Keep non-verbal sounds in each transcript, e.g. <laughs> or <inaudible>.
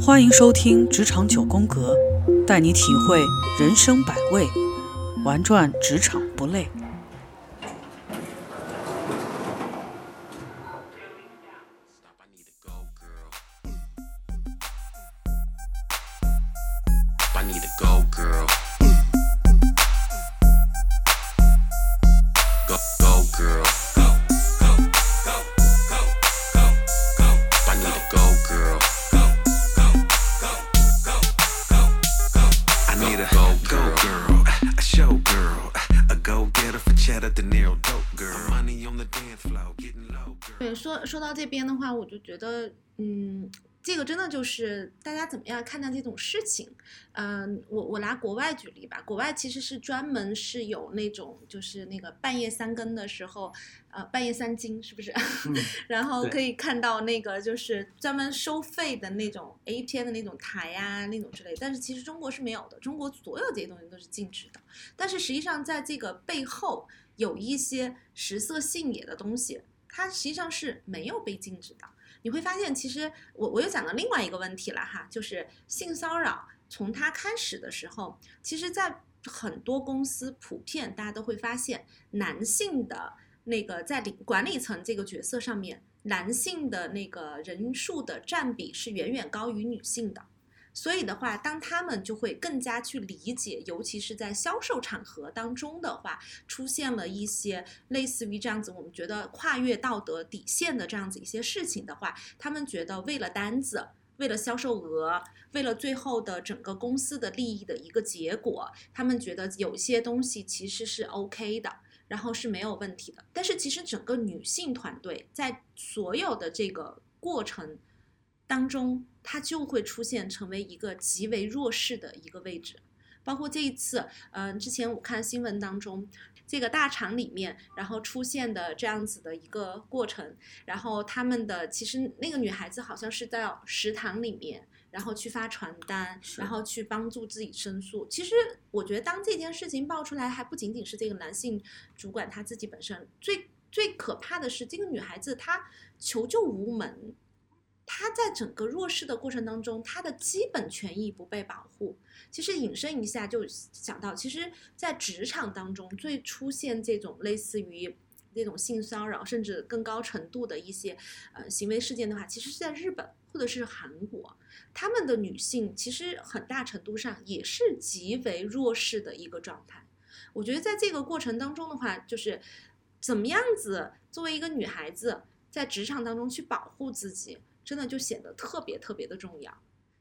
欢迎收听《职场九宫格》，带你体会人生百味，玩转职场不累。我就觉得，嗯，这个真的就是大家怎么样看待这种事情。嗯，我我拿国外举例吧，国外其实是专门是有那种，就是那个半夜三更的时候，呃，半夜三更是不是？<laughs> 然后可以看到那个就是专门收费的那种 A 片的那种台呀，那种之类。但是其实中国是没有的，中国所有这些东西都是禁止的。但是实际上在这个背后有一些食色性也的东西。它实际上是没有被禁止的。你会发现，其实我我又讲到另外一个问题了哈，就是性骚扰从它开始的时候，其实，在很多公司普遍大家都会发现，男性的那个在领管理层这个角色上面，男性的那个人数的占比是远远高于女性的。所以的话，当他们就会更加去理解，尤其是在销售场合当中的话，出现了一些类似于这样子，我们觉得跨越道德底线的这样子一些事情的话，他们觉得为了单子，为了销售额，为了最后的整个公司的利益的一个结果，他们觉得有些东西其实是 OK 的，然后是没有问题的。但是其实整个女性团队在所有的这个过程。当中，它就会出现成为一个极为弱势的一个位置，包括这一次，嗯，之前我看新闻当中，这个大厂里面，然后出现的这样子的一个过程，然后他们的其实那个女孩子好像是到食堂里面，然后去发传单，然后去帮助自己申诉。其实我觉得，当这件事情爆出来，还不仅仅是这个男性主管他自己本身，最最可怕的是这个女孩子她求救无门。他在整个弱势的过程当中，他的基本权益不被保护。其实引申一下，就想到，其实，在职场当中最出现这种类似于这种性骚扰，甚至更高程度的一些呃行为事件的话，其实是在日本或者是韩国，他们的女性其实很大程度上也是极为弱势的一个状态。我觉得在这个过程当中的话，就是怎么样子作为一个女孩子在职场当中去保护自己。真的就显得特别特别的重要，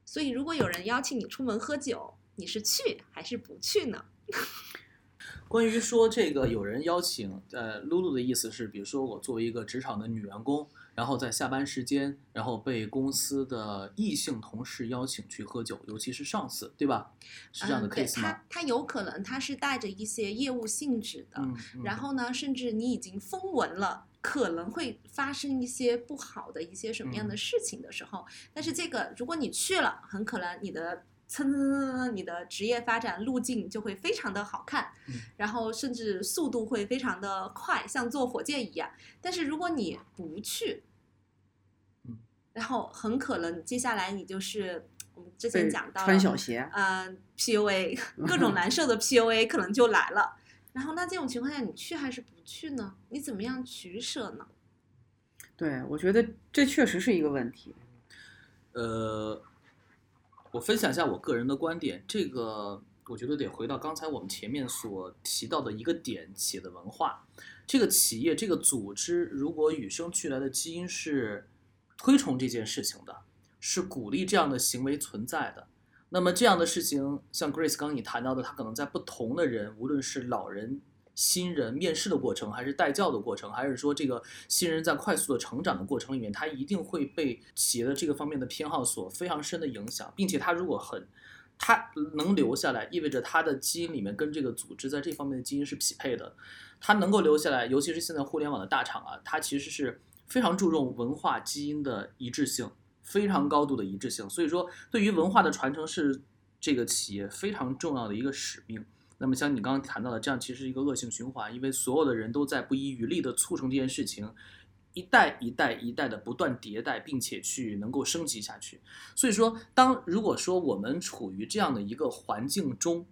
所以如果有人邀请你出门喝酒，你是去还是不去呢？<laughs> 关于说这个有人邀请，呃，露露的意思是，比如说我作为一个职场的女员工，然后在下班时间，然后被公司的异性同事邀请去喝酒，尤其是上司，对吧？是这样的 case 吗？他他有可能他是带着一些业务性质的，然后呢，甚至你已经封文了。可能会发生一些不好的一些什么样的事情的时候，但是这个如果你去了，很可能你的蹭蹭蹭蹭，你的职业发展路径就会非常的好看，然后甚至速度会非常的快，像坐火箭一样。但是如果你不去，然后很可能接下来你就是我们之前讲到穿小鞋，嗯，PUA <laughs> 各种难受的 PUA 可能就来了。然后那这种情况下，你去还是不去呢？你怎么样取舍呢？对，我觉得这确实是一个问题。呃，我分享一下我个人的观点，这个我觉得得回到刚才我们前面所提到的一个点：企业的文化。这个企业、这个组织，如果与生俱来的基因是推崇这件事情的，是鼓励这样的行为存在的。那么这样的事情，像 Grace 刚刚你谈到的，他可能在不同的人，无论是老人、新人面试的过程，还是带教的过程，还是说这个新人在快速的成长的过程里面，他一定会被企业的这个方面的偏好所非常深的影响，并且他如果很，他能留下来，意味着他的基因里面跟这个组织在这方面的基因是匹配的，他能够留下来，尤其是现在互联网的大厂啊，它其实是非常注重文化基因的一致性。非常高度的一致性，所以说对于文化的传承是这个企业非常重要的一个使命。那么像你刚刚谈到的，这样其实是一个恶性循环，因为所有的人都在不遗余力地促成这件事情，一代一代一代的不断迭代，并且去能够升级下去。所以说，当如果说我们处于这样的一个环境中，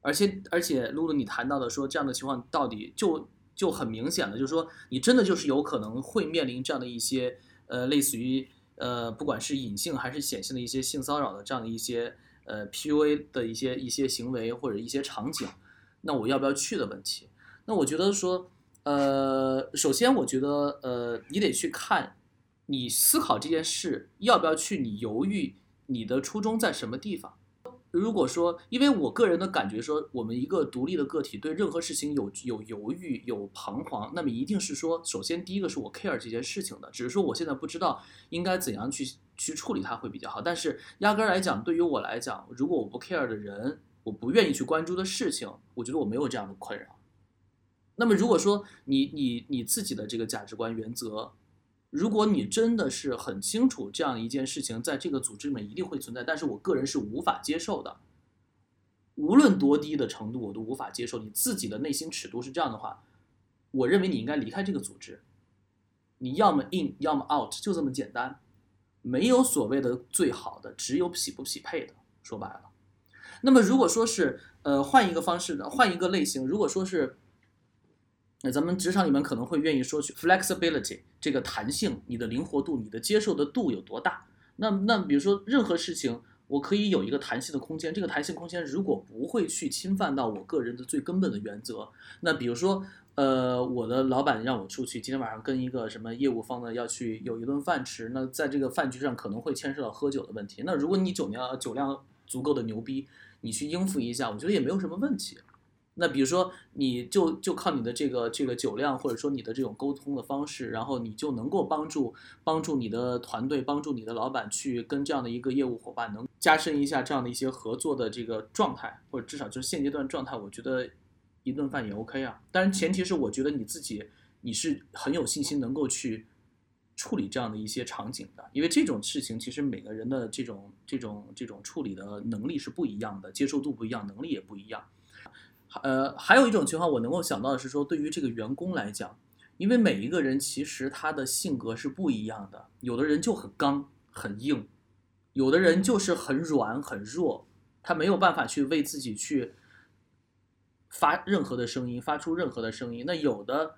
而且而且露露你谈到的说这样的情况到底就就很明显了，就是说你真的就是有可能会面临这样的一些呃类似于呃不管是隐性还是显性的一些性骚扰的这样的一些。呃，PUA 的一些一些行为或者一些场景，那我要不要去的问题？那我觉得说，呃，首先我觉得，呃，你得去看，你思考这件事要不要去，你犹豫，你的初衷在什么地方？如果说，因为我个人的感觉说，我们一个独立的个体对任何事情有有犹豫、有彷徨，那么一定是说，首先第一个是我 care 这件事情的，只是说我现在不知道应该怎样去去处理它会比较好。但是压根儿来讲，对于我来讲，如果我不 care 的人，我不愿意去关注的事情，我觉得我没有这样的困扰。那么如果说你你你自己的这个价值观原则，如果你真的是很清楚这样一件事情在这个组织里面一定会存在，但是我个人是无法接受的，无论多低的程度我都无法接受。你自己的内心尺度是这样的话，我认为你应该离开这个组织。你要么 in，要么 out，就这么简单，没有所谓的最好的，只有匹不匹配的。说白了，那么如果说是呃换一个方式的，换一个类型，如果说是。那咱们职场里面可能会愿意说去 flexibility 这个弹性，你的灵活度，你的接受的度有多大？那那比如说任何事情，我可以有一个弹性的空间。这个弹性空间如果不会去侵犯到我个人的最根本的原则，那比如说，呃，我的老板让我出去，今天晚上跟一个什么业务方呢要去有一顿饭吃，那在这个饭局上可能会牵涉到喝酒的问题。那如果你酒量酒量足够的牛逼，你去应付一下，我觉得也没有什么问题。那比如说，你就就靠你的这个这个酒量，或者说你的这种沟通的方式，然后你就能够帮助帮助你的团队，帮助你的老板去跟这样的一个业务伙伴能加深一下这样的一些合作的这个状态，或者至少就是现阶段状态，我觉得一顿饭也 OK 啊。当然前提是我觉得你自己你是很有信心能够去处理这样的一些场景的，因为这种事情其实每个人的这种这种这种处理的能力是不一样的，接受度不一样，能力也不一样。呃，还有一种情况，我能够想到的是说，对于这个员工来讲，因为每一个人其实他的性格是不一样的，有的人就很刚很硬，有的人就是很软很弱，他没有办法去为自己去发任何的声音，发出任何的声音。那有的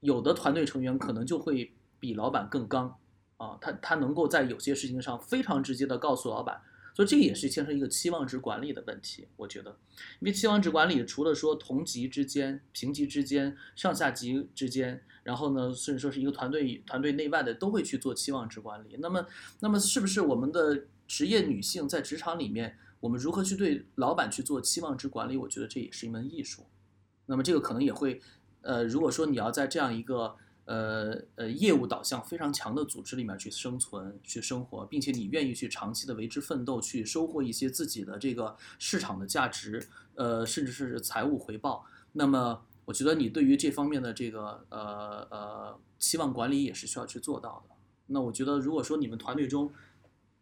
有的团队成员可能就会比老板更刚啊，他他能够在有些事情上非常直接的告诉老板。所以这个也是牵涉一个期望值管理的问题，我觉得，因为期望值管理除了说同级之间、平级之间、上下级之间，然后呢，甚至说是一个团队团队内外的都会去做期望值管理。那么，那么是不是我们的职业女性在职场里面，我们如何去对老板去做期望值管理？我觉得这也是一门艺术。那么这个可能也会，呃，如果说你要在这样一个。呃呃，业务导向非常强的组织里面去生存、去生活，并且你愿意去长期的为之奋斗，去收获一些自己的这个市场的价值，呃，甚至是财务回报。那么，我觉得你对于这方面的这个呃呃期望管理也是需要去做到的。那我觉得，如果说你们团队中，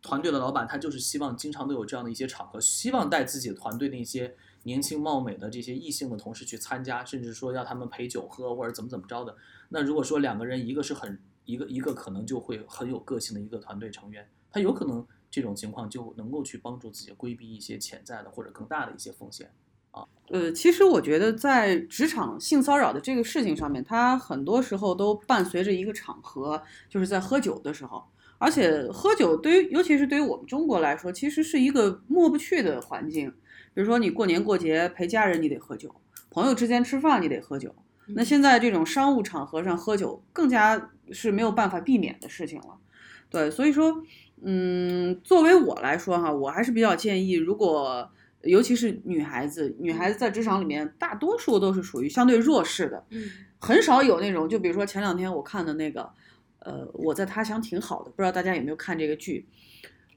团队的老板他就是希望经常都有这样的一些场合，希望带自己的团队的一些年轻貌美的这些异性的同事去参加，甚至说要他们陪酒喝或者怎么怎么着的。那如果说两个人，一个是很一个一个可能就会很有个性的一个团队成员，他有可能这种情况就能够去帮助自己规避一些潜在的或者更大的一些风险啊。呃，其实我觉得在职场性骚扰的这个事情上面，它很多时候都伴随着一个场合，就是在喝酒的时候，而且喝酒对于尤其是对于我们中国来说，其实是一个抹不去的环境。比如说你过年过节陪家人，你得喝酒；朋友之间吃饭，你得喝酒。那现在这种商务场合上喝酒，更加是没有办法避免的事情了。对，所以说，嗯，作为我来说哈，我还是比较建议，如果尤其是女孩子，女孩子在职场里面，大多数都是属于相对弱势的，嗯，很少有那种，就比如说前两天我看的那个，呃，我在他乡挺好的，不知道大家有没有看这个剧？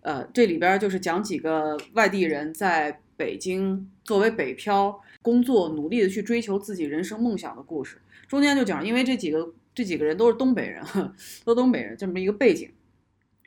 呃，这里边就是讲几个外地人在北京作为北漂。工作努力的去追求自己人生梦想的故事，中间就讲，因为这几个这几个人都是东北人，<laughs> 都东北人这么一个背景，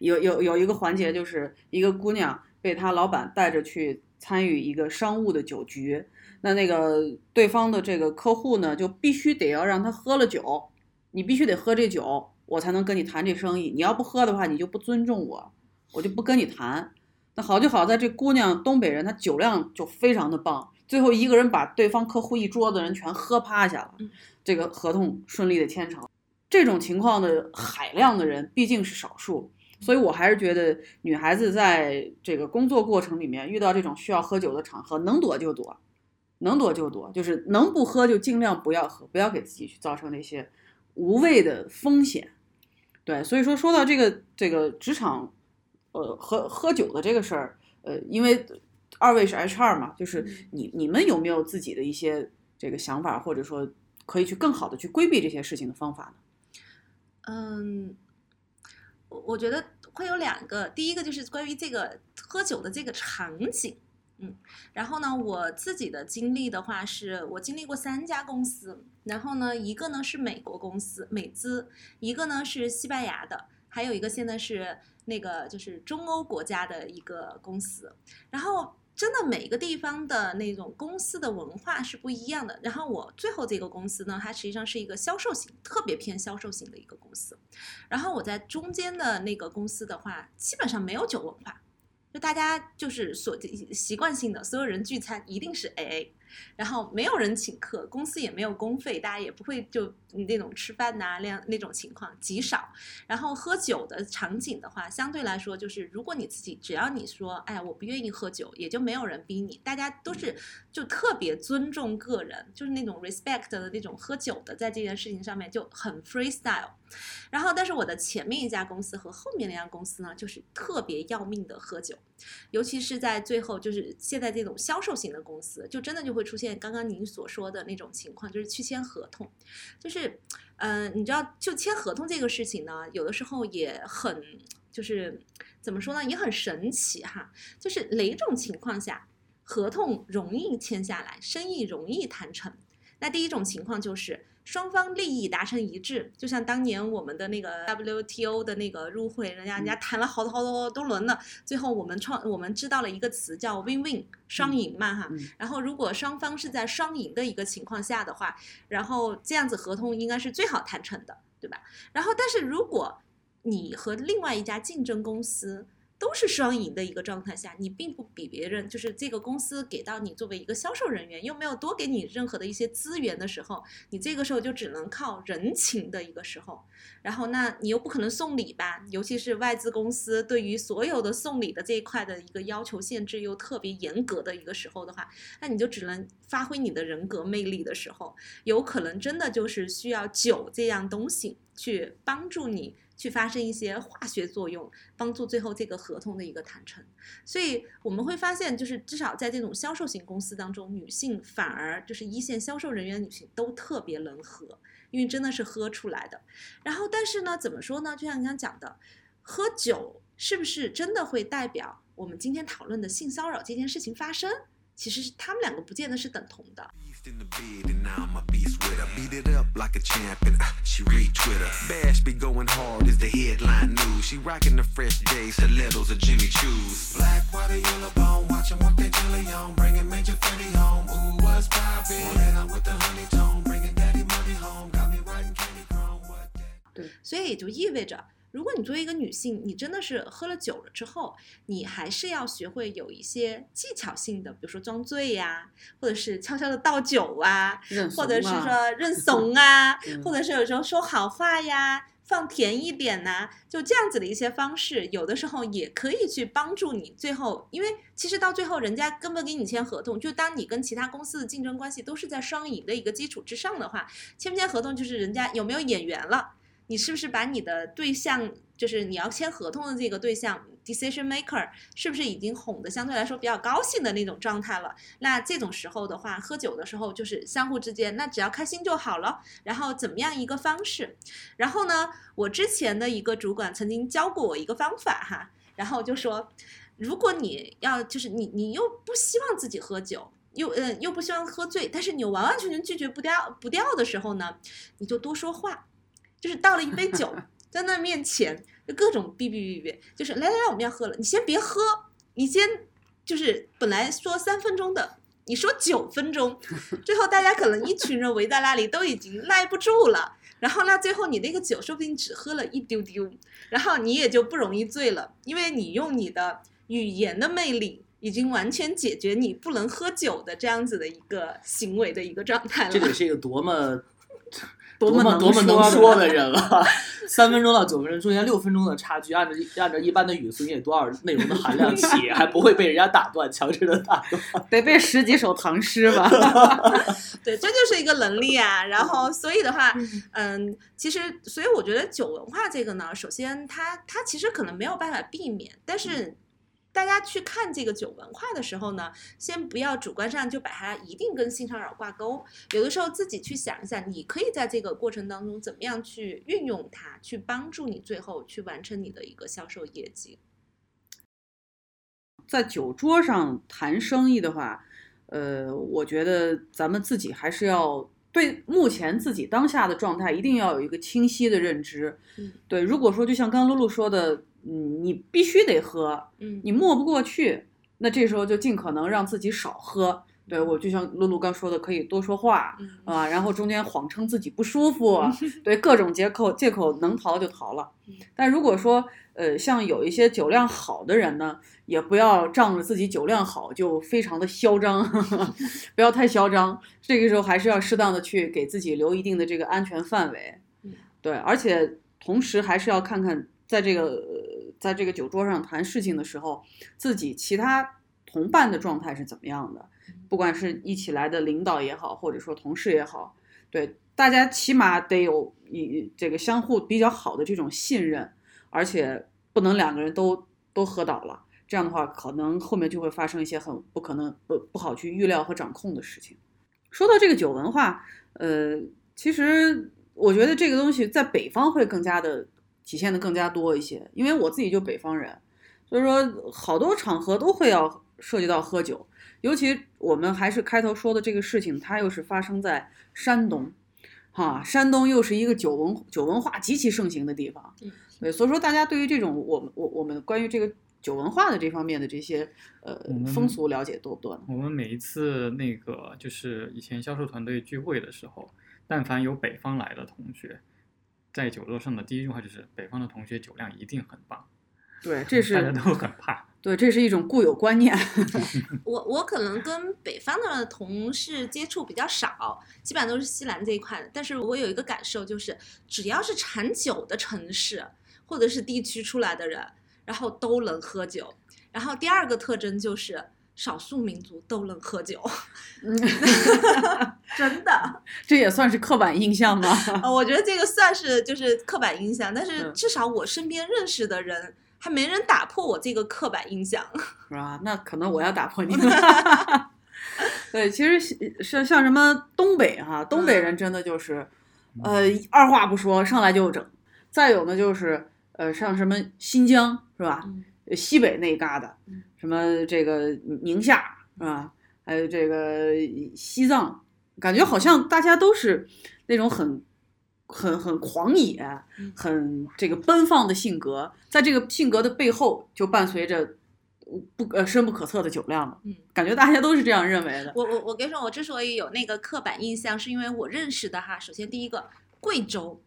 有有有一个环节就是一个姑娘被她老板带着去参与一个商务的酒局，那那个对方的这个客户呢，就必须得要让他喝了酒，你必须得喝这酒，我才能跟你谈这生意。你要不喝的话，你就不尊重我，我就不跟你谈。那好就好在这姑娘东北人，她酒量就非常的棒，最后一个人把对方客户一桌子人全喝趴下了，这个合同顺利的签成。这种情况的海量的人毕竟是少数，所以我还是觉得女孩子在这个工作过程里面遇到这种需要喝酒的场合，能躲就躲，能躲就躲，就是能不喝就尽量不要喝，不要给自己去造成那些无谓的风险。对，所以说说到这个这个职场，呃，喝喝酒的这个事儿，呃，因为二位是 HR 嘛，就是你你们有没有自己的一些这个想法，或者说可以去更好的去规避这些事情的方法呢？嗯，我我觉得会有两个，第一个就是关于这个喝酒的这个场景，嗯，然后呢，我自己的经历的话，是我经历过三家公司，然后呢，一个呢是美国公司美资，一个呢是西班牙的，还有一个现在是那个就是中欧国家的一个公司，然后。真的每个地方的那种公司的文化是不一样的。然后我最后这个公司呢，它实际上是一个销售型，特别偏销售型的一个公司。然后我在中间的那个公司的话，基本上没有酒文化，就大家就是所习惯性的，所有人聚餐一定是 AA。然后没有人请客，公司也没有公费，大家也不会就那种吃饭呐那样那种情况极少。然后喝酒的场景的话，相对来说就是，如果你自己只要你说，哎呀，我不愿意喝酒，也就没有人逼你，大家都是就特别尊重个人，就是那种 respect 的那种喝酒的，在这件事情上面就很 freestyle。然后，但是我的前面一家公司和后面那家公司呢，就是特别要命的喝酒，尤其是在最后，就是现在这种销售型的公司，就真的就会出现刚刚您所说的那种情况，就是去签合同，就是，是嗯，你知道，就签合同这个事情呢，有的时候也很，就是怎么说呢，也很神奇哈，就是哪种情况下合同容易签下来，生意容易谈成？那第一种情况就是。双方利益达成一致，就像当年我们的那个 WTO 的那个入会，人家人家谈了好多好多好多轮了，最后我们创我们知道了一个词叫 win-win 双赢嘛哈。然后如果双方是在双赢的一个情况下的话，然后这样子合同应该是最好谈成的，对吧？然后但是如果你和另外一家竞争公司，都是双赢的一个状态下，你并不比别人，就是这个公司给到你作为一个销售人员，又没有多给你任何的一些资源的时候，你这个时候就只能靠人情的一个时候，然后那你又不可能送礼吧，尤其是外资公司对于所有的送礼的这一块的一个要求限制又特别严格的一个时候的话，那你就只能发挥你的人格魅力的时候，有可能真的就是需要酒这样东西去帮助你。去发生一些化学作用，帮助最后这个合同的一个谈成。所以我们会发现，就是至少在这种销售型公司当中，女性反而就是一线销售人员女性都特别能喝，因为真的是喝出来的。然后，但是呢，怎么说呢？就像你刚讲的，喝酒是不是真的会代表我们今天讨论的性骚扰这件事情发生？其实是他们两个不见得是等同的。对，所以也就意味着。如果你作为一个女性，你真的是喝了酒了之后，你还是要学会有一些技巧性的，比如说装醉呀，或者是悄悄的倒酒啊，或者是说认怂啊，或者是有时候说好话呀，放甜一点呐，就这样子的一些方式，有的时候也可以去帮助你最后，因为其实到最后人家根本给你签合同，就当你跟其他公司的竞争关系都是在双赢的一个基础之上的话，签不签合同就是人家有没有眼缘了。你是不是把你的对象，就是你要签合同的这个对象，decision maker，是不是已经哄得相对来说比较高兴的那种状态了？那这种时候的话，喝酒的时候就是相互之间，那只要开心就好了。然后怎么样一个方式？然后呢，我之前的一个主管曾经教过我一个方法哈，然后就说，如果你要就是你你又不希望自己喝酒，又嗯又不希望喝醉，但是你完完全全拒绝不掉不掉的时候呢，你就多说话。就是倒了一杯酒在那面前，就各种哔哔哔哔，就是来来来，我们要喝了，你先别喝，你先就是本来说三分钟的，你说九分钟，最后大家可能一群人围在那里都已经耐不住了，然后那最后你那个酒说不定只喝了一丢丢，然后你也就不容易醉了，因为你用你的语言的魅力。已经完全解决你不能喝酒的这样子的一个行为的一个状态了。这得是一个多么多么多么能说说的的人了！<laughs> 三分钟到九分钟中间六分钟的差距，按照按照一般的语速，你得多少内容的含量起，<laughs> 还不会被人家打断，强制的打断。<laughs> 得背十几首唐诗吧？对，这就是一个能力啊。然后，所以的话，嗯，其实，所以我觉得酒文化这个呢，首先它它其实可能没有办法避免，但是大家去看这个酒文化的时候呢，先不要主观上就把它一定跟性骚扰挂钩，有的时候自己去想一下，你可以在这个过程当中怎么样去运用它，去帮助你最后去完成你的一个销售业绩。在酒桌上谈生意的话，呃，我觉得咱们自己还是要对目前自己当下的状态一定要有一个清晰的认知。嗯对，如果说就像刚刚露露说的，嗯，你必须得喝，嗯你没不过去，那这时候就尽可能让自己少喝。对我就像露露刚说的，可以多说话嗯啊，然后中间谎称自己不舒服，<laughs> 对各种借口借口能逃就逃了嗯。但如果说呃像有一些酒量好的人呢，也不要仗着自己酒量好就非常的嚣张，<laughs> 不要太嚣张。这个时候还是要适当的去给自己留一定的这个安全范围嗯。对，而且同时还是要看看在这个呃在这个酒桌上谈事情的时候，自己其他同伴的状态是怎么样的。不管是一起来的领导也好，或者说同事也好，对大家起码得有以这个相互比较好的这种信任，而且不能两个人都都喝倒了，这样的话可能后面就会发生一些很不可能不不好去预料和掌控的事情。说到这个酒文化，呃，其实我觉得这个东西在北方会更加的体现的更加多一些，因为我自己就北方人，所以说好多场合都会要涉及到喝酒。尤其我们还是开头说的这个事情，它又是发生在山东，哈，山东又是一个酒文酒文化极其盛行的地方，嗯对，所以说大家对于这种我们我我们关于这个酒文化的这方面的这些呃风俗了解多不多呢？我们每一次那个就是以前销售团队聚会的时候，但凡有北方来的同学，在酒桌上的第一句话就是北方的同学酒量一定很棒，对，这是大家都很怕。对，这是一种固有观念。<laughs> <laughs> 我我可能跟北方的同事接触比较少，基本上都是西南这一块的。但是我有一个感受，就是只要是产酒的城市或者是地区出来的人，然后都能喝酒。然后第二个特征就是少数民族都能喝酒，<laughs> 真的。这也算是刻板印象吗？<laughs> 呃，我觉得这个算是就是刻板印象，但是嗯至少我身边认识的人还没人打破我这个刻板印象。<laughs> 是吧？那可能我要打破你们。对，其实像像什么东北哈、东北人真的就是，呃，二话不说上来就整。再有呢，就是呃，像什么新疆是吧？嗯呃西北那一旮瘩嗯，什么这个宁夏是吧？还有这个西藏，感觉好像大家都是那种很。很很狂野嗯，很这个奔放的性格，在这个性格的背后，就伴随着不呃深不可测的酒量了。嗯，感觉大家都是这样认为的。我我我跟你说，我之所以有那个刻板印象，是因为我认识的哈，首先第一个贵州，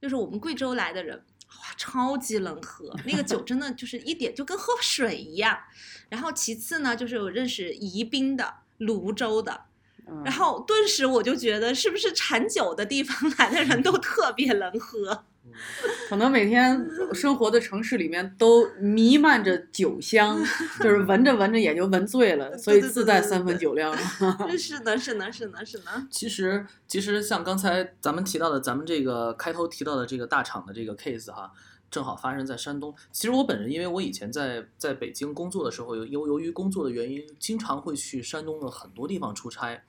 就是我们贵州来的人，哇，超级能喝，那个酒真的就是一点就跟喝水一样。然后其次呢，就是我认识宜宾的、泸州的，嗯然后顿时我就觉得，是不是产酒的地方来的人都特别能喝？可能每天生活的城市里面都弥漫着酒香，就是闻着闻着也就闻醉了，所以自带三分酒量了。<laughs> 是的，是的，是的，是的。其实，其实像刚才咱们提到的，咱们这个开头提到的这个大厂的这个 case 哈，正好发生在山东。其实我本人，因为我以前在在北京工作的时候，由由由于工作的原因，经常会去山东的很多地方出差。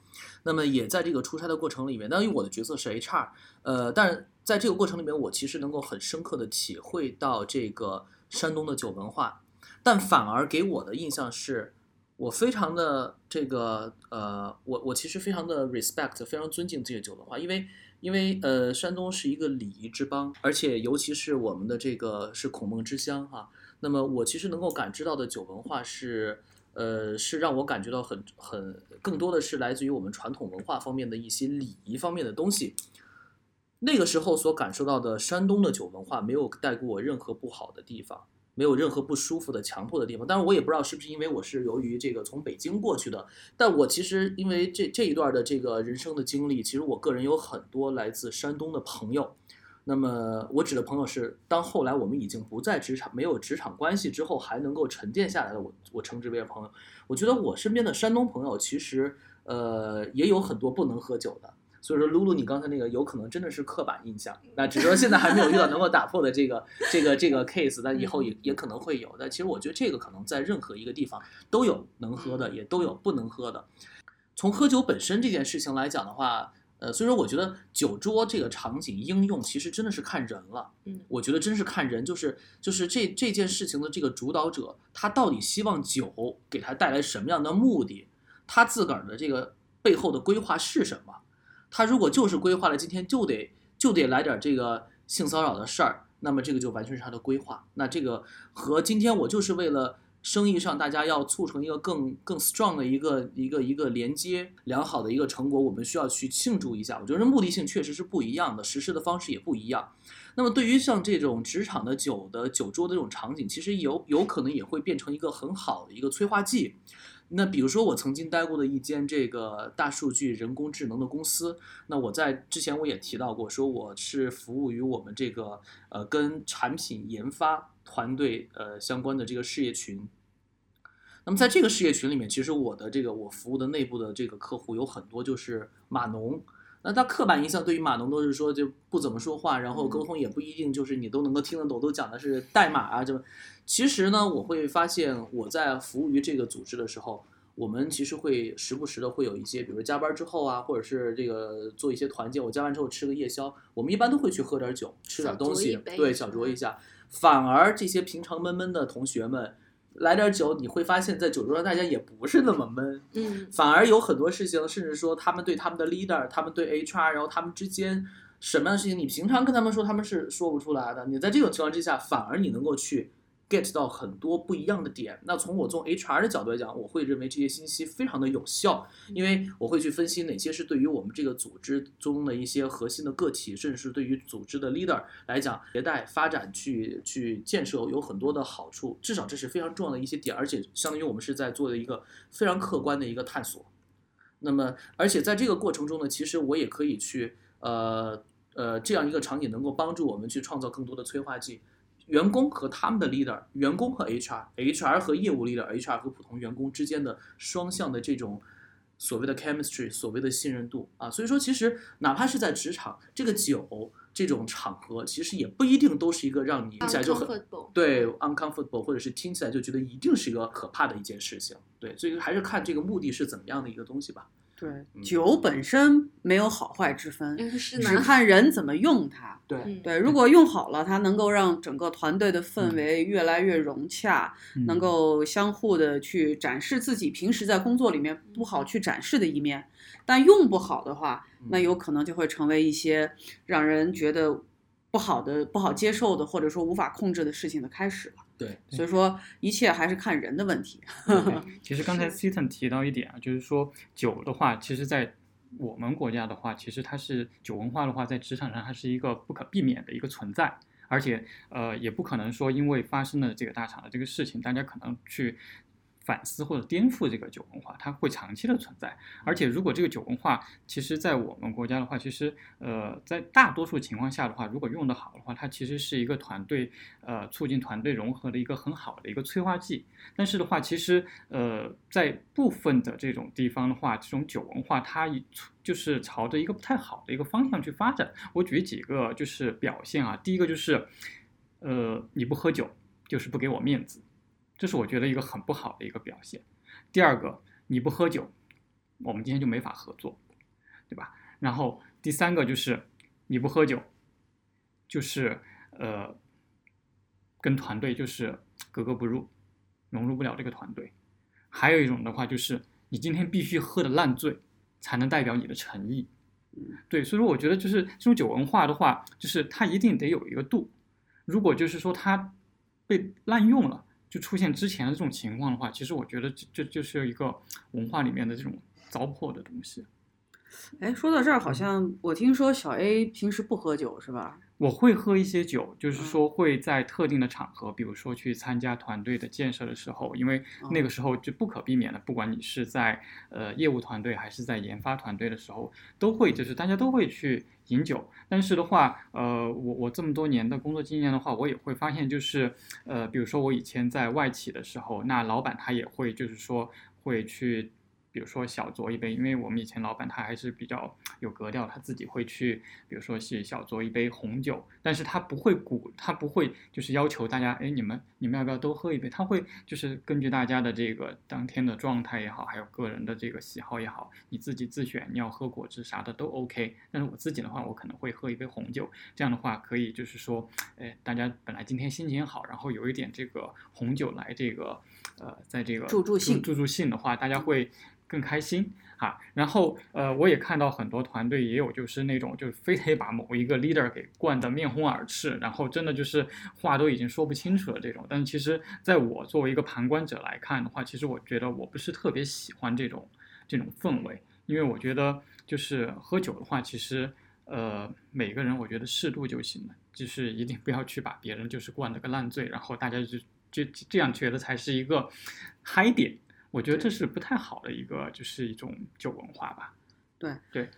那么也在这个出差的过程里面，当然我的角色是 HR，呃，但是在这个过程里面，我其实能够很深刻的体会到这个山东的酒文化，但反而给我的印象是，我非常的这个呃，我我其实非常的 respect，非常尊敬这个酒文化，因为因为呃，山东是一个礼仪之邦，而且尤其是我们的这个是孔孟之乡哈，那么我其实能够感知到的酒文化是。呃，是让我感觉到很很更多的是来自于我们传统文化方面的一些礼仪方面的东西。那个时候所感受到的山东的酒文化，没有带给我任何不好的地方，没有任何不舒服的、强迫的地方。当然，我也不知道是不是因为我是由于这个从北京过去的，但我其实因为这这一段的这个人生的经历，其实我个人有很多来自山东的朋友。那么我指的朋友是，当后来我们已经不在职场、没有职场关系之后，还能够沉淀下来的，我我称之为朋友。我觉得我身边的山东朋友，其实呃也有很多不能喝酒的。所以说，露露，你刚才那个有可能真的是刻板印象，那只是说现在还没有遇到能够打破的这个这个这个 case，但以后也也可能会有。但其实我觉得这个可能在任何一个地方都有能喝的，也都有不能喝的。从喝酒本身这件事情来讲的话，呃，所以说我觉得酒桌这个场景应用其实真的是看人了。嗯，我觉得真是看人，就是就是这这件事情的这个主导者，他到底希望酒给他带来什么样的目的？他自个儿的这个背后的规划是什么？他如果就是规划了今天就得就得来点这个性骚扰的事儿，那么这个就完全是他的规划。那这个和今天我就是为了生意上大家要促成一个更更 strong 的一个一个一个连接良好的一个成果，我们需要去庆祝一下。我觉得目的性确实是不一样的，实施的方式也不一样。那么对于像这种职场的酒的酒桌的这种场景，其实有有可能也会变成一个很好的一个催化剂。那比如说我曾经待过的一间这个大数据人工智能的公司，那我在之前我也提到过，说我是服务于我们这个呃跟产品研发团队呃相关的这个事业群。那么在这个事业群里面，其实我的这个我服务的内部的这个客户有很多就是码农。那他刻板印象对于码农都是说就不怎么说话，然后沟通也不一定就是你都能够听得懂，都讲的是代码啊，就其实呢，我会发现我在服务于这个组织的时候，我们其实会时不时的会有一些，比如加班之后啊，或者是这个做一些团建，我加完之后吃个夜宵，我们一般都会去喝点酒，吃点东西，对，小酌一下。反而这些平常闷闷的同学们。来点酒，你会发现在酒桌上大家也不是那么闷，嗯，反而有很多事情，甚至说他们对他们的 leader，他们对 HR，然后他们之间什么样的事情，你平常跟他们说他们是说不出来的。你在这种情况之下，反而你能够去。Get 到很多不一样的点。那从我从 HR 的角度来讲，我会认为这些信息非常的有效，因为我会去分析哪些是对于我们这个组织中的一些核心的个体，甚至是对于组织的 leader 来讲，迭代发展去去建设有很多的好处。至少这是非常重要的一些点，而且相当于我们是在做的一个非常客观的一个探索。那么，而且在这个过程中呢，其实我也可以去呃呃这样一个场景，能够帮助我们去创造更多的催化剂。员工和他们的 leader，员工和 HR，HR 和业务 leader，HR 和普通员工之间的双向的这种所谓的 chemistry，所谓的信任度啊，所以说其实哪怕是在职场，这个酒这种场合，其实也不一定都是一个让你听起来就很对 uncomfortable，或者是听起来就觉得一定是一个可怕的一件事情。对，所以还是看这个目的是怎么样的一个东西吧。对，酒本身没有好坏之分，只看人怎么用它。对对，如果用好了，它能够让整个团队的氛围越来越融洽，能够相互的去展示自己平时在工作里面不好去展示的一面。但用不好的话，那有可能就会成为一些让人觉得不好的、不好接受的，或者说无法控制的事情的开始了。对，所以说一切还是看人的问题。其实刚才 Seaton 提到一点啊，就是说酒的话，其实在我们国家的话，其实它是酒文化的话，在职场上它是一个不可避免的一个存在，而且呃也不可能说因为发生了这个大厂的这个事情，大家可能去。反思或者颠覆这个酒文化，它会长期的存在。而且，如果这个酒文化，其实在我们国家的话，其实呃，在大多数情况下的话，如果用得好的话，它其实是一个团队呃促进团队融合的一个很好的一个催化剂。但是的话，其实呃，在部分的这种地方的话，这种酒文化它就是朝着一个不太好的一个方向去发展。我举几个就是表现啊，第一个就是呃，你不喝酒就是不给我面子。这是我觉得一个很不好的一个表现。第二个，你不喝酒，我们今天就没法合作，对吧？然后第三个就是你不喝酒，就是呃，跟团队就是格格不入，融入不了这个团队。还有一种的话，就是你今天必须喝的烂醉，才能代表你的诚意。对，所以说我觉得就是这种酒文化的话，就是它一定得有一个度。如果就是说它被滥用了。就出现之前的这种情况的话，其实我觉得这这就是一个文化里面的这种糟粕的东西。哎，说到这儿，好像我听说小 A 平时不喝酒是吧？我会喝一些酒，就是嗯说会在特定的场合，比如说去参加团队的建设的时候，因为那个时候就不可避免的，不管你是在呃业务团队还是在研发团队的时候，都会就是大家都会去饮酒。但是的话，呃，我我这么多年的工作经验的话，我也会发现就是呃，比如说我以前在外企的时候，那老板他也会就是说会去。比如说小酌一杯，因为我们以前老板他还是比较有格调，他自己会去，比如说是小酌一杯红酒，但是他不会鼓，他不会就是要求大家，哎，你们你们要不要都喝一杯？他会就是根据大家的这个当天的状态也好，还有个人的这个喜好也好，你自己自选，你要喝果汁啥的都 OK。但是我自己的话，我可能会喝一杯红酒，这样的话可以就是说，哎，大家本来今天心情好，然后有一点这个红酒来这个，呃，在这个助助兴助助兴的话，大家会更开心哈。然后呃，我也看到很多团队也有就是那种就是非得把某一个 leader 给灌得面红耳赤，然后真的就是话都已经说不清楚了这种。但是其实在我作为一个旁观者来看的话，其实我觉得我不是特别喜欢这种这种氛围，因为我觉得就是喝酒的话，其实呃每个人我觉得适度就行了，就是一定不要去把别人就是灌得个烂醉，然后大家就就这样觉得才是一个嗨点。我觉得这是不太好的一个，就是一种酒文化吧。对对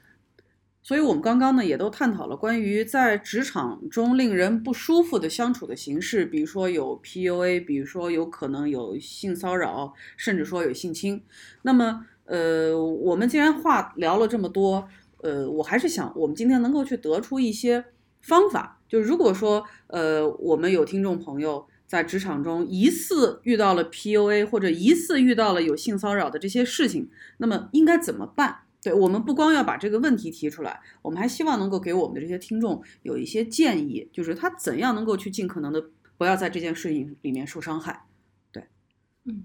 所以我们刚刚呢也都探讨了关于在职场中令人不舒服的相处的形式，比如说有 PUA，比如说有可能有性骚扰，甚至说有性侵。那么，呃，我们既然话聊了这么多，呃，我还是想我们今天能够去得出一些方法，就如果说，呃，我们有听众朋友在职场中疑似遇到了 PUA 或者疑似遇到了有性骚扰的这些事情，那么应该怎么办？对我们不光要把这个问题提出来，我们还希望能够给我们的这些听众有一些建议，就是他怎样能够去尽可能的不要在这件事情里面受伤害。对嗯，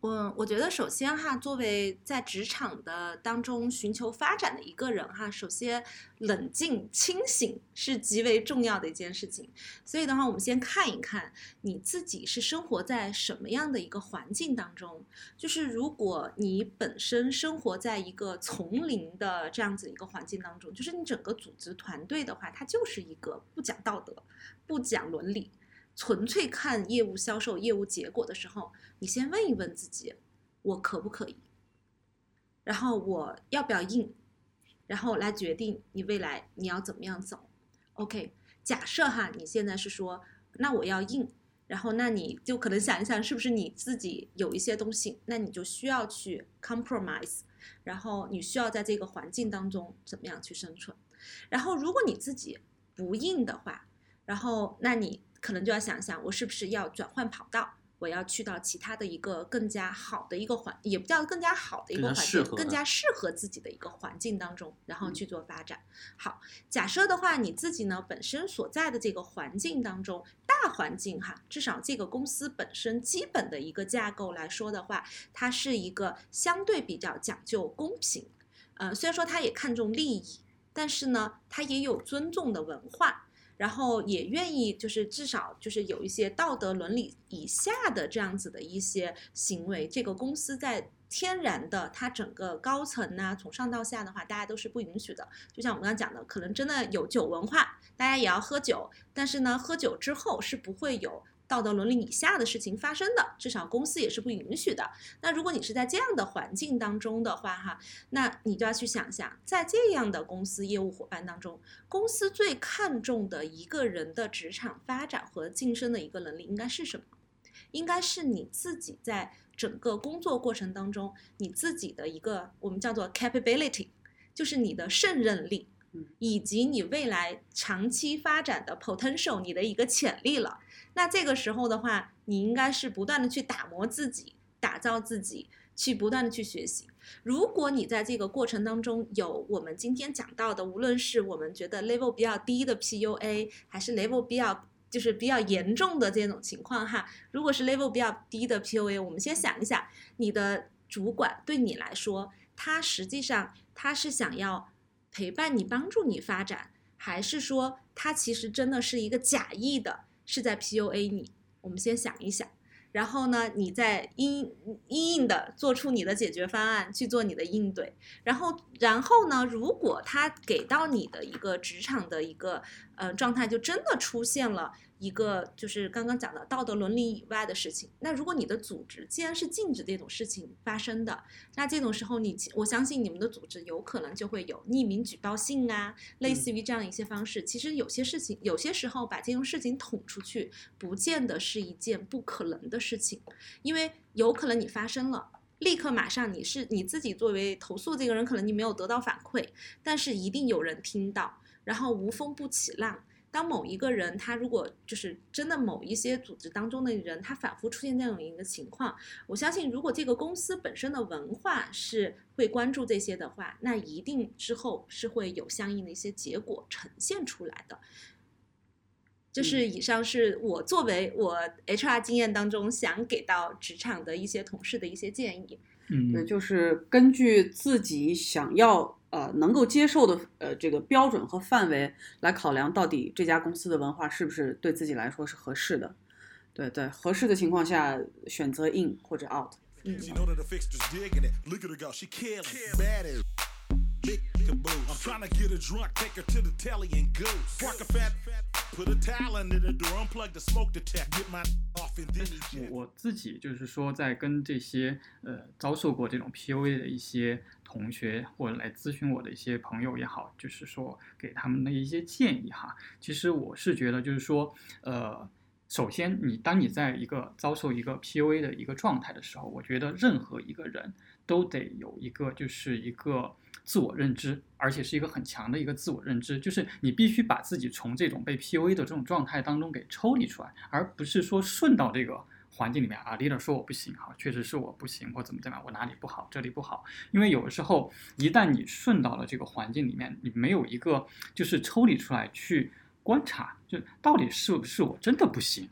我我觉得首先哈，作为在职场的当中寻求发展的一个人哈，首先冷静清醒是极为重要的一件事情。所以的话，我们先看一看你自己是生活在什么样的一个环境当中。就是如果你本身生活在一个丛林的这样子一个环境当中，就是你整个组织团队的话，它就是一个不讲道德、不讲伦理。纯粹看业务销售、业务结果的时候，你先问一问自己，我可不可以？然后我要不要硬？然后来决定你未来你要怎么样走。OK，假设哈，你现在是说，那我要硬，然后那你就可能想一想，是不是你自己有一些东西，那你就需要去 compromise，然后你需要在这个环境当中怎么样去生存。然后如果你自己不硬的话，然后那你可能就要想想，我是不是要转换跑道？我要去到其他的一个更加好的一个环，也不叫更加好的一个环境，更加适合自己的一个环境当中，然后去做发展。好，假设的话，你自己呢本身所在的这个环境当中，大环境哈，至少这个公司本身基本的一个架构来说的话，它是一个相对比较讲究公平，呃，虽然说它也看重利益，但是呢，它也有尊重的文化。然后也愿意，就是至少就是有一些道德伦理以下的这样子的一些行为，这个公司在天然的，它整个高层呐、从上到下的话，大家都是不允许的。就像我们刚刚讲的，可能真的有酒文化，大家也要喝酒，但是呢，喝酒之后是不会有道德伦理以下的事情发生的，至少公司也是不允许的。那如果你是在这样的环境当中的话，哈，那你就要去想想，在这样的公司业务伙伴当中，公司最看重的一个人的职场发展和晋升的一个能力应该是什么？应该是你自己在整个工作过程当中，你自己的一个我们叫做 capability，就是你的胜任力，以及你未来长期发展的 potential，你的一个潜力了。那这个时候的话，你应该是不断的去打磨自己，打造自己，去不断的去学习。如果你在这个过程当中有我们今天讲到的，无论是我们觉得 level 比较低的 PUA，还是 level 比较就是比较严重的这种情况哈，如果是 level 比较低的 PUA，我们先想一想，你的主管对你来说，他实际上他是想要陪伴你、帮助你发展，还是说他其实真的是一个假意的，是在 PUA 你？我们先想一想。然后呢，你再应应应的做出你的解决方案，去做你的应对。然后，然后呢，如果他给到你的一个职场的一个呃状态，就真的出现了。一个就是刚刚讲的道德伦理以外的事情。那如果你的组织既然是禁止这种事情发生的，那这种时候你我相信你们的组织有可能就会有匿名举报信啊，类似于这样一些方式。其实有些事情，有些时候把这种事情捅出去，不见得是一件不可能的事情，因为有可能你发生了，立刻马上你是你自己作为投诉这个人，可能你没有得到反馈，但是一定有人听到，然后无风不起浪。当某一个人他如果就是真的某一些组织当中的人，他反复出现这样一个情况，我相信如果这个公司本身的文化是会关注这些的话，那一定之后是会有相应的一些结果呈现出来的。就是以上是我作为我 HR 经验当中想给到职场的一些同事的一些建议。嗯，对，就是根据自己想要。呃，能够接受的呃这个标准和范围来考量，到底这家公司的文化是不是对自己来说是合适的？对对，合适的情况下选择 in 或者 out。嗯。我 <laughs> 我自己就是说，在跟这些呃遭受过这种 PUA 的一些同学或者来咨询我的一些朋友也好，就是说给他们的一些建议哈。其实我是觉得，就是说，呃，首先你当你在一个遭受一个 PUA 的一个状态的时候，我觉得任何一个人都得有一个就是一个。自我认知，而且是一个很强的一个自我认知，就是你必须把自己从这种被 PUA 的这种状态当中给抽离出来，而不是说顺到这个环境里面啊，leader 说我不行，哈，确实是我不行，或怎么怎么样，我哪里不好，这里不好。因为有的时候，一旦你顺到了这个环境里面，你没有一个就是抽离出来去观察，就到底是不是我真的不行。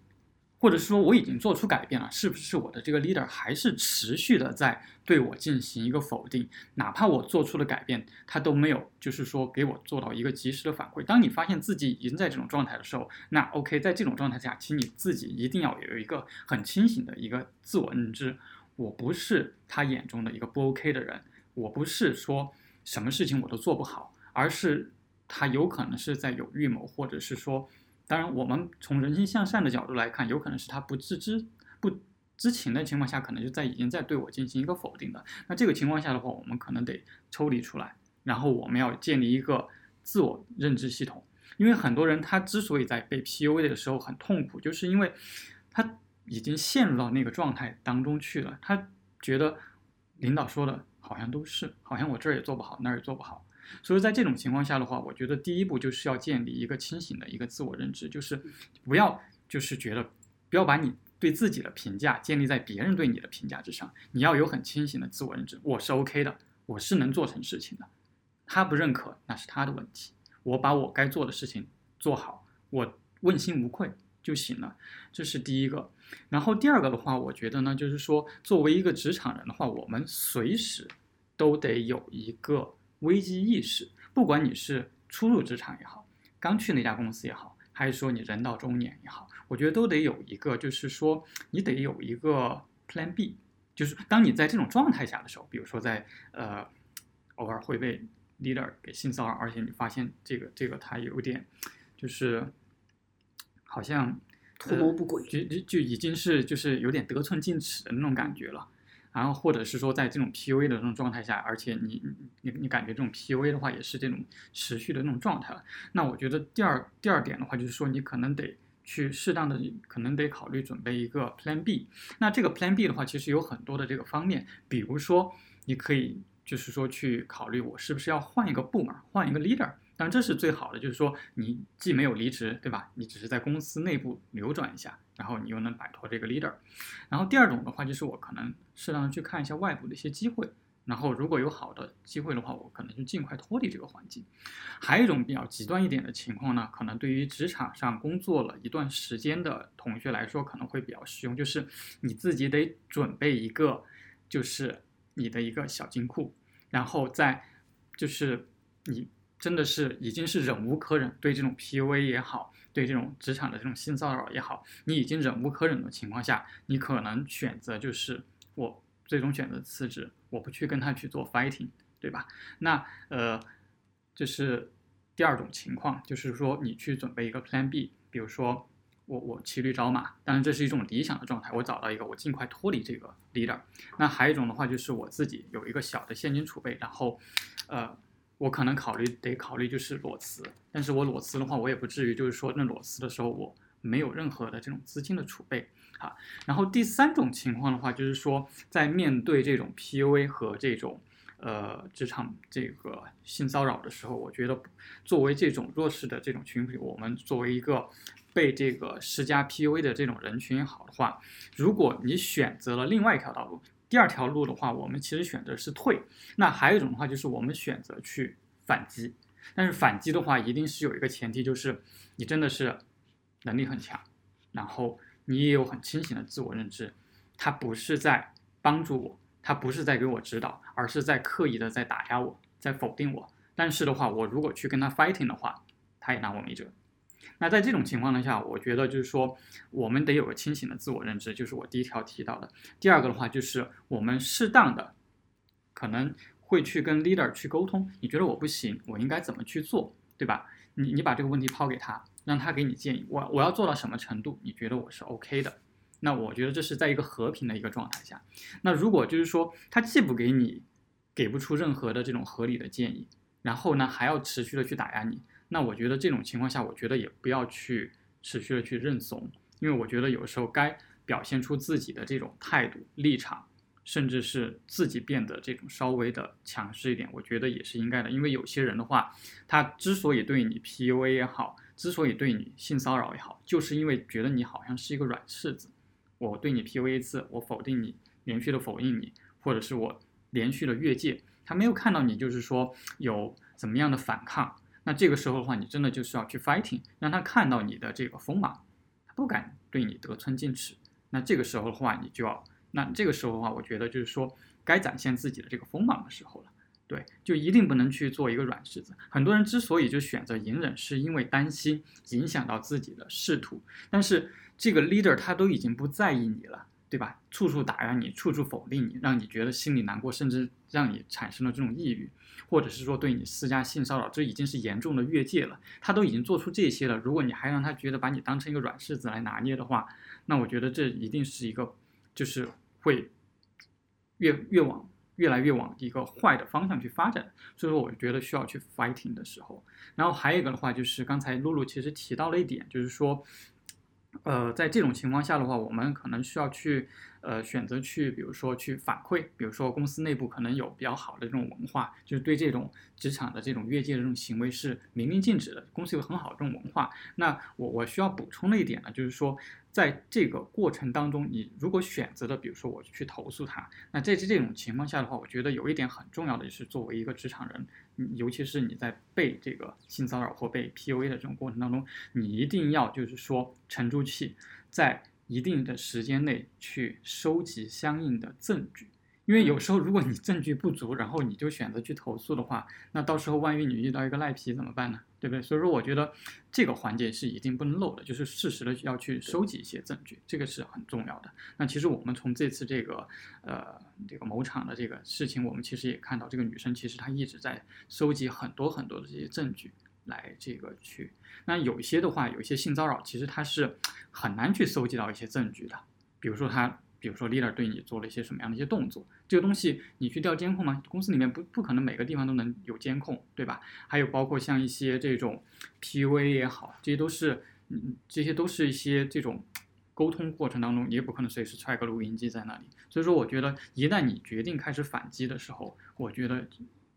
或者是说我已经做出改变了，是不是我的这个 leader 还是持续的在对我进行一个否定？哪怕我做出了改变，他都没有，就是说给我做到一个及时的反馈。当你发现自己已经在这种状态的时候，那 OK，在这种状态下，请你自己一定要有一个很清醒的一个自我认知：我不是他眼中的一个不 OK 的人，我不是说什么事情我都做不好，而是他有可能是在有预谋，或者是说。当然，我们从人性向善的角度来看，有可能是他不自知、不知情的情况下，可能就在已经在对我进行一个否定的。那这个情况下的话，我们可能得抽离出来，然后我们要建立一个自我认知系统。因为很多人他之所以在被 PUA 的时候很痛苦，就是因为他已经陷入到那个状态当中去了。他觉得领导说的好像都是，好像我这儿也做不好，那儿也做不好。所以在这种情况下的话，我觉得第一步就是要建立一个清醒的一个自我认知，就是不要就是觉得不要把你对自己的评价建立在别人对你的评价之上，你要有很清醒的自我认知，我是 OK 的，我是能做成事情的，他不认可那是他的问题，我把我该做的事情做好，我问心无愧就行了，这是第一个。然后第二个的话，我觉得呢，就是说作为一个职场人的话，我们随时都得有一个。危机意识，不管你是初入职场也好，刚去那家公司也好，还是说你人到中年也好，我觉得都得有一个，就是说你得有一个 Plan B，就是当你在这种状态下的时候，比如说在呃偶尔会被 leader 给性骚扰，而且你发现这个这个他有点就是好像图谋不轨，就就就已经是就是有点得寸进尺的那种感觉了。然后，或者是说，在这种 PUA 的这种状态下，而且你你你感觉这种 PUA 的话，也是这种持续的那种状态了。那我觉得第二第二点的话，就是说你可能得去适当的，可能得考虑准备一个 Plan B。那这个 Plan B 的话，其实有很多的这个方面，比如说你可以就是说去考虑，我是不是要换一个部门，换一个 leader。当然这是最好的，就是说你既没有离职，对吧？你只是在公司内部流转一下，然后你又能摆脱这个 leader。然后第二种的话，就是我可能适当的去看一下外部的一些机会，然后如果有好的机会的话，我可能就尽快脱离这个环境。还有一种比较极端一点的情况呢，可能对于职场上工作了一段时间的同学来说，可能会比较适用，就是你自己得准备一个，就是你的一个小金库，然后在就是你。真的是已经是忍无可忍，对这种 PUA 也好，对这种职场的这种性骚扰也好，你已经忍无可忍的情况下，你可能选择就是我最终选择辞职，我不去跟他去做 fighting，对吧？那呃，这是第二种情况，就是说你去准备一个 Plan B，比如说我我骑驴找马，当然这是一种理想的状态，我找到一个我尽快脱离这个 leader。那还有一种的话就是我自己有一个小的现金储备，然后呃。我可能考虑得考虑就是裸辞，但是我裸辞的话，我也不至于就是说那裸辞的时候我没有任何的这种资金的储备啊。然后第三种情况的话，就是说在面对这种 PUA 和这种呃职场这个性骚扰的时候，我觉得作为这种弱势的这种群体，我们作为一个被这个施加 PUA 的这种人群好的话，如果你选择了另外一条道路。第二条路的话，我们其实选择是退。那还有一种的话，就是我们选择去反击。但是反击的话，一定是有一个前提，就是你真的是能力很强，然后你也有很清醒的自我认知。他不是在帮助我，他不是在给我指导，而是在刻意的在打压我，在否定我。但是的话，我如果去跟他 fighting 的话，他也拿我没辙。那在这种情况之下，我觉得就是说，我们得有个清醒的自我认知，就是我第一条提到的。第二个的话，就是我们适当的可能会去跟 leader 去沟通，你觉得我不行，我应该怎么去做，对吧？你你把这个问题抛给他，让他给你建议，我我要做到什么程度，你觉得我是 OK 的？那我觉得这是在一个和平的一个状态下。那如果就是说他既不给你给不出任何的这种合理的建议，然后呢还要持续的去打压你。那我觉得这种情况下，我觉得也不要去持续的去认怂，因为我觉得有时候该表现出自己的这种态度、立场，甚至是自己变得这种稍微的强势一点，我觉得也是应该的。因为有些人的话，他之所以对你 PUA 也好，之所以对你性骚扰也好，就是因为觉得你好像是一个软柿子。我对你 PUA 一次，我否定你，连续的否定你，或者是我连续的越界，他没有看到你就是说有怎么样的反抗。那这个时候的话，你真的就是要去 fighting，让他看到你的这个锋芒，他不敢对你得寸进尺。那这个时候的话，你就要，那这个时候的话，我觉得就是说该展现自己的这个锋芒的时候了。对，就一定不能去做一个软柿子。很多人之所以就选择隐忍，是因为担心影响到自己的仕途。但是这个 leader 他都已经不在意你了。对吧？处处打压你，处处否定你，让你觉得心里难过，甚至让你产生了这种抑郁，或者是说对你施加性骚扰，这已经是严重的越界了。他都已经做出这些了，如果你还让他觉得把你当成一个软柿子来拿捏的话，那我觉得这一定是一个，就是会越越往越来越往一个坏的方向去发展。所以说，我觉得需要去 fighting 的时候。然后还有一个的话，就是刚才露露其实提到了一点，就是说。呃，在这种情况下的话，我们可能需要去，呃，选择去，比如说去反馈，比如说公司内部可能有比较好的这种文化，就是对这种职场的这种越界的这种行为是明令禁止的。公司有很好的这种文化。那我我需要补充的一点呢，就是说。在这个过程当中，你如果选择的，比如说我去投诉他，那在这这种情况下的话，我觉得有一点很重要的就是，作为一个职场人，尤其是你在被这个性骚扰或被 PUA 的这种过程当中，你一定要就是说沉住气，在一定的时间内去收集相应的证据。因为有时候，如果你证据不足，然后你就选择去投诉的话，那到时候万一你遇到一个赖皮怎么办呢？对不对？所以说，我觉得这个环节是一定不能漏的，就是适时的要去收集一些证据，这个是很重要的。那其实我们从这次这个呃这个某厂的这个事情，我们其实也看到，这个女生其实她一直在收集很多很多的这些证据来这个去。那有一些的话，有一些性骚扰，其实它是很难去搜集到一些证据的，比如说他。比如说，leader 对你做了一些什么样的一些动作，这个东西你去调监控吗？公司里面不不可能每个地方都能有监控，对吧？还有包括像一些这种 PUA 也好，这些都是，嗯，这些都是一些这种沟通过程当中，你也不可能随时揣个录音机在那里。所以说，我觉得一旦你决定开始反击的时候，我觉得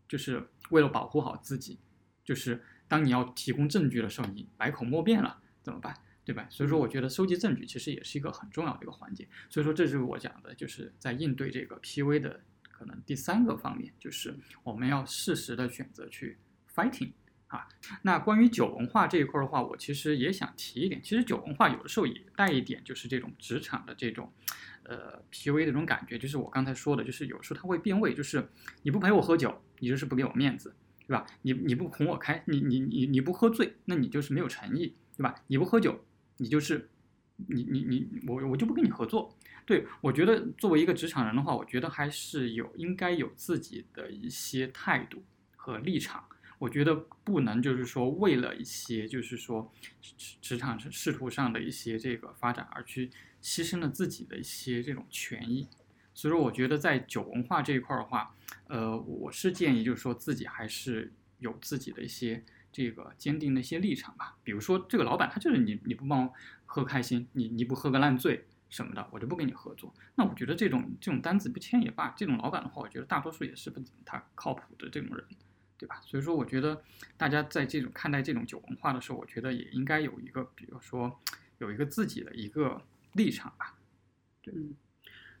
就是为了保护好自己，就是当你要提供证据的时候，你百口莫辩了，怎么办？对吧？所以说，我觉得收集证据其实也是一个很重要的一个环节。所以说，这就是我讲的，就是在应对这个 PV 的可能第三个方面，就是我们要适时的选择去 fighting 啊。那关于酒文化这一块的话，我其实也想提一点。其实酒文化有的时候也带一点，就是这种职场的这种呃 PV 的这种感觉。就是我刚才说的，就是有时候他会变味，就是你不陪我喝酒，你就是不给我面子，对吧？你你不哄我开，你你你你不喝醉，那你就是没有诚意。对吧？你不喝酒，你就是你你你我我就不跟你合作。对我觉得作为一个职场人的话，我觉得还是有应该有自己的一些态度和立场。我觉得不能就是说为了一些就是说职职场仕途上的一些这个发展而去牺牲了自己的一些这种权益。所以说，我觉得在酒文化这一块的话，呃，我是建议就是说自己还是有自己的一些这个坚定的一些立场吧。比如说这个老板他就是你你不帮我喝开心，你你不喝个烂醉什么的，我就不跟你合作。那我觉得这种这种单子不签也罢，这种老板的话，我觉得大多数也是不太靠谱的这种人。对吧？所以说，我觉得大家在这种看待这种酒文化的时候，我觉得也应该有一个，比如说有一个自己的一个立场吧。对，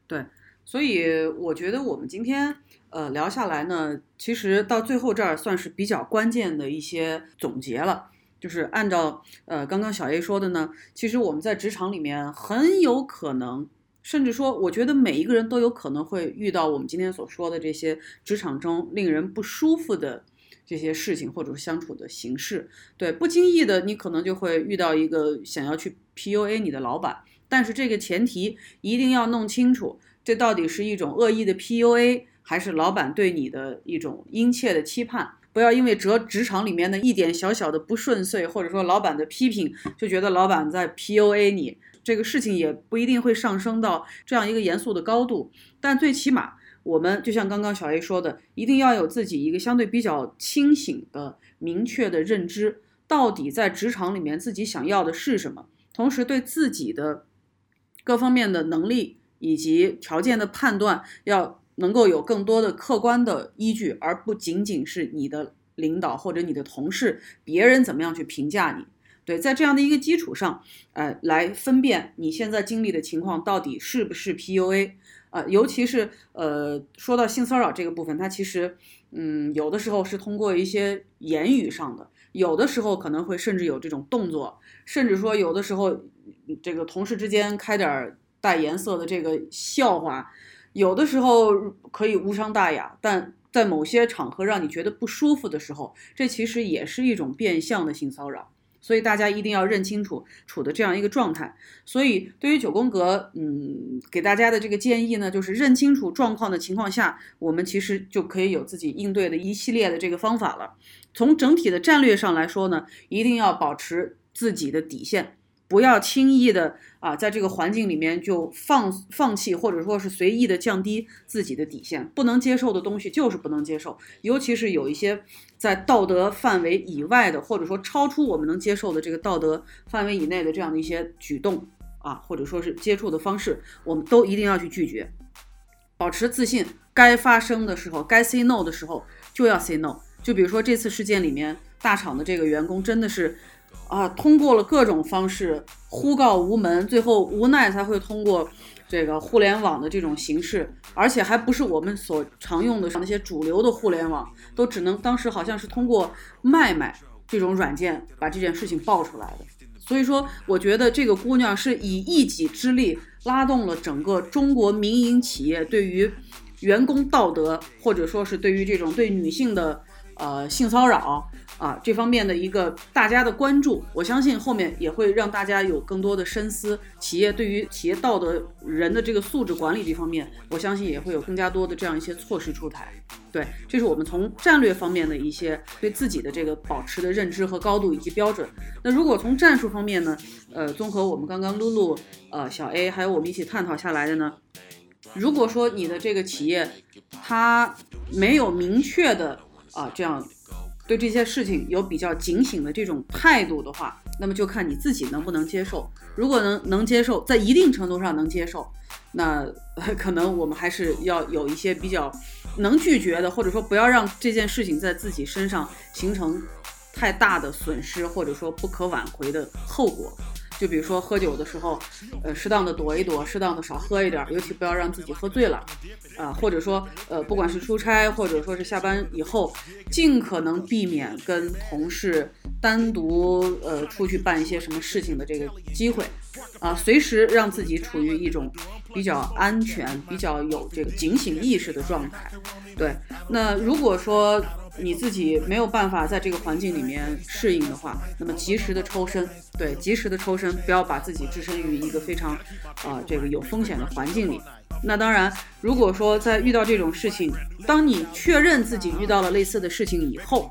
对，所以我觉得我们今天呃聊下来呢，其实到最后这儿算是比较关键的一些总结了。就是按照呃刚刚小 A 说的呢，其实我们在职场里面很有可能。甚至说，我觉得每一个人都有可能会遇到我们今天所说的这些职场中令人不舒服的这些事情，或者相处的形式。对，不经意的，你可能就会遇到一个想要去 PUA 你的老板，但是这个前提一定要弄清楚，这到底是一种恶意的 PUA，还是老板对你的一种殷切的期盼？不要因为职职场里面的一点小小的不顺遂，或者说老板的批评，就觉得老板在 PUA 你。这个事情也不一定会上升到这样一个严肃的高度，但最起码我们就像刚刚小 A 说的，一定要有自己一个相对比较清醒的、明确的认知，到底在职场里面自己想要的是什么，同时对自己的各方面的能力以及条件的判断，要能够有更多的客观的依据，而不仅仅是你的领导或者你的同事别人怎么样去评价你。对，在这样的一个基础上，呃，来分辨你现在经历的情况到底是不是 PUA，呃，尤其是呃，说到性骚扰这个部分，它其实，嗯，有的时候是通过一些言语上的，有的时候可能会甚至有这种动作，甚至说有的时候这个同事之间开点带颜色的这个笑话，有的时候可以无伤大雅，但在某些场合让你觉得不舒服的时候，这其实也是一种变相的性骚扰。所以大家一定要认清楚处的这样一个状态。所以对于九宫格，嗯，给大家的这个建议呢，就是认清楚状况的情况下，我们其实就可以有自己应对的一系列的这个方法了。从整体的战略上来说呢，一定要保持自己的底线。不要轻易的啊，在这个环境里面就放放弃，或者说是随意的降低自己的底线。不能接受的东西就是不能接受，尤其是有一些在道德范围以外的，或者说超出我们能接受的这个道德范围以内的这样的一些举动啊，或者说是接触的方式，我们都一定要去拒绝。保持自信，该发生的时候，该 say no 的时候就要 say no。就比如说这次事件里面，大厂的这个员工真的是。啊，通过了各种方式呼告无门，最后无奈才会通过这个互联网的这种形式，而且还不是我们所常用的那些主流的互联网，都只能当时好像是通过卖卖这种软件把这件事情爆出来的。所以说，我觉得这个姑娘是以一己之力拉动了整个中国民营企业对于员工道德，或者说是对于这种对女性的呃性骚扰。啊，这方面的一个大家的关注，我相信后面也会让大家有更多的深思。企业对于企业道德、人的这个素质管理这方面，我相信也会有更加多的这样一些措施出台。对，这是我们从战略方面的一些对自己的这个保持的认知和高度以及标准。那如果从战术方面呢？呃，综合我们刚刚露露、呃小 A 还有我们一起探讨下来的呢，如果说你的这个企业它没有明确的啊这样。对这些事情有比较警醒的这种态度的话，那么就看你自己能不能接受。如果能能接受，在一定程度上能接受，那 <laughs> 可能我们还是要有一些比较能拒绝的，或者说不要让这件事情在自己身上形成太大的损失，或者说不可挽回的后果。就比如说喝酒的时候，呃，适当的躲一躲，适当的少喝一点，尤其不要让自己喝醉了，啊，或者说，呃，不管是出差或者说是下班以后，尽可能避免跟同事单独呃出去办一些什么事情的这个机会，啊，随时让自己处于一种比较安全、比较有这个警醒意识的状态。对，那如果说你自己没有办法在这个环境里面适应的话，那么及时的抽身，对，及时的抽身，不要把自己置身于一个非常啊、这个有风险的环境里。那当然，如果说在遇到这种事情，当你确认自己遇到了类似的事情以后，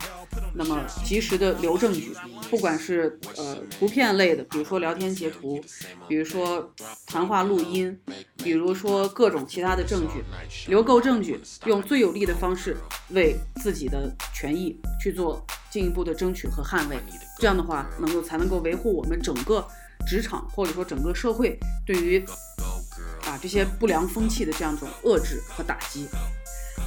那么及时的留证据，不管是呃图片类的，比如说聊天截图，比如说谈话录音，比如说各种其他的证据，留够证据，用最有利的方式为自己的权益去做进一步的争取和捍卫。这样的话，能够才能够维护我们整个职场或者说整个社会对于啊这些不良风气的这样一种遏制和打击。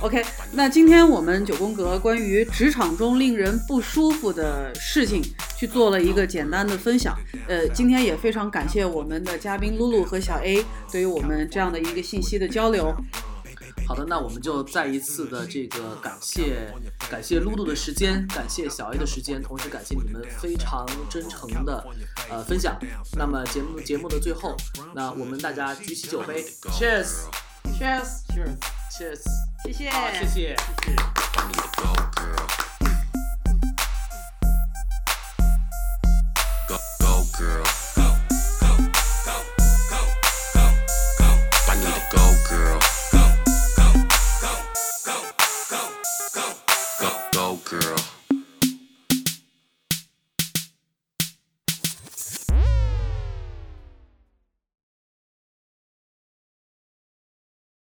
OK，那今天我们九宫格关于职场中令人不舒服的事情去做了一个简单的分享。呃，今天也非常感谢我们的嘉宾露露和小 A 对于我们这样的一个信息的交流。好的，那我们就再一次的这个感谢感谢露露的时间，感谢小 A 的时间，同时感谢你们非常真诚的呃分享。那么节目节目的最后，那我们大家举起酒杯，Cheers，Cheers，Cheers，Cheers，谢谢，好，谢。谢。I need